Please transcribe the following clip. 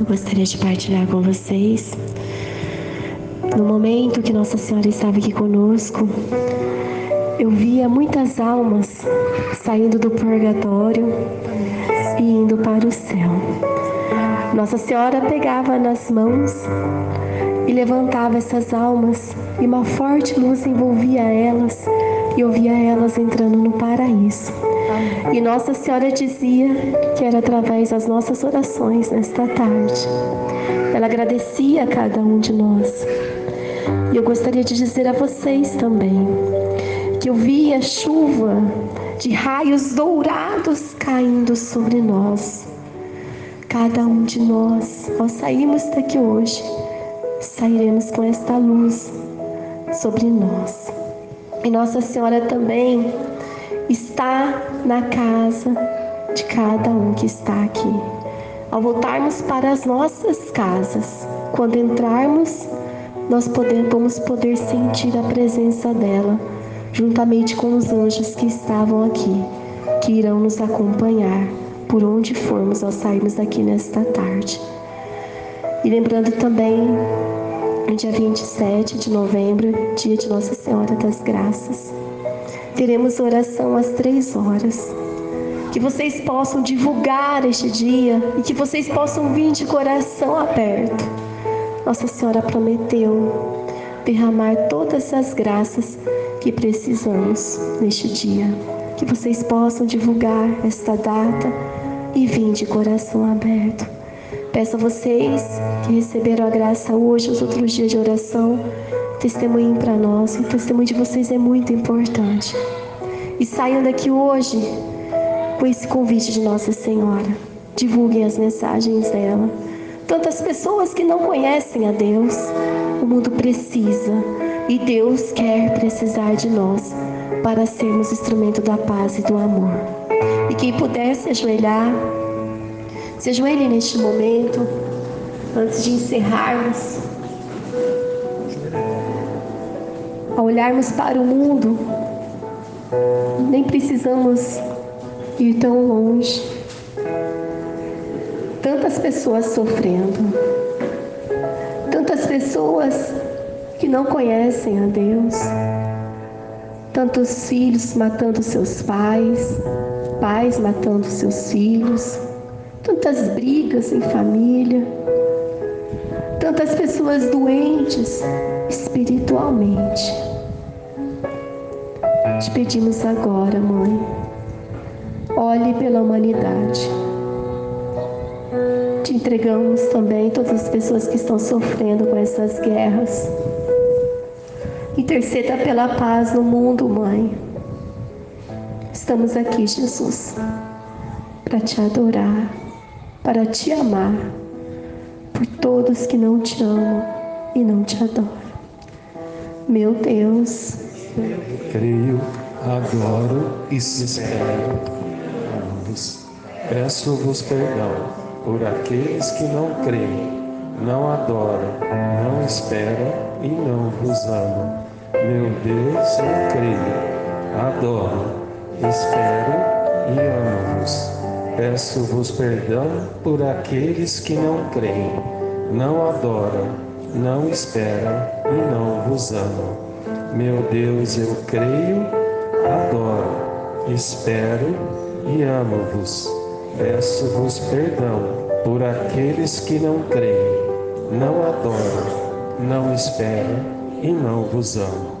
eu gostaria de partilhar com vocês. No momento que Nossa Senhora estava aqui conosco, eu via muitas almas saindo do purgatório e indo para o céu. Nossa Senhora pegava nas mãos e levantava essas almas, e uma forte luz envolvia elas, e eu via elas entrando no paraíso. E Nossa Senhora dizia que era através das nossas orações nesta tarde. Ela agradecia a cada um de nós. E eu gostaria de dizer a vocês também que eu via chuva de raios dourados caindo sobre nós. Cada um de nós, ao sairmos daqui hoje, sairemos com esta luz sobre nós. E Nossa Senhora também na casa de cada um que está aqui. Ao voltarmos para as nossas casas, quando entrarmos, nós podemos poder sentir a presença dela, juntamente com os anjos que estavam aqui, que irão nos acompanhar por onde formos ao sairmos daqui nesta tarde. E lembrando também, dia 27 de novembro, dia de Nossa Senhora das Graças, teremos oração às três horas. Que vocês possam divulgar este dia e que vocês possam vir de coração aberto. Nossa Senhora prometeu derramar todas as graças que precisamos neste dia. Que vocês possam divulgar esta data e vir de coração aberto. Peço a vocês que receberam a graça hoje, os outros dias de oração, testemunhem para nós. O testemunho de vocês é muito importante. E saiam daqui hoje com esse convite de Nossa Senhora. Divulguem as mensagens dela. Tantas pessoas que não conhecem a Deus, o mundo precisa e Deus quer precisar de nós para sermos instrumento da paz e do amor. E quem puder se ajoelhar, se ajoelhe neste momento, antes de encerrarmos. Ao olharmos para o mundo, nem precisamos ir tão longe. Tantas pessoas sofrendo, tantas pessoas que não conhecem a Deus, tantos filhos matando seus pais, pais matando seus filhos, tantas brigas em família, tantas pessoas doentes espiritualmente. Te pedimos agora, Mãe, olhe pela humanidade. Te entregamos também todas as pessoas que estão sofrendo com essas guerras. Interceda pela paz no mundo, Mãe. Estamos aqui, Jesus, para te adorar, para te amar, por todos que não te amam e não te adoram. Meu Deus, Creio, adoro e espero. Ambos. Peço-vos perdão por aqueles que não creem, não adoram, não esperam e não vos amam. Meu Deus, eu creio, adoro, espero e amo-vos. Peço-vos perdão por aqueles que não creem, não adoram, não esperam e não vos amam. Meu Deus, eu creio, adoro, espero e amo-vos. Peço-vos perdão por aqueles que não creem, não adoram, não esperam e não vos amam.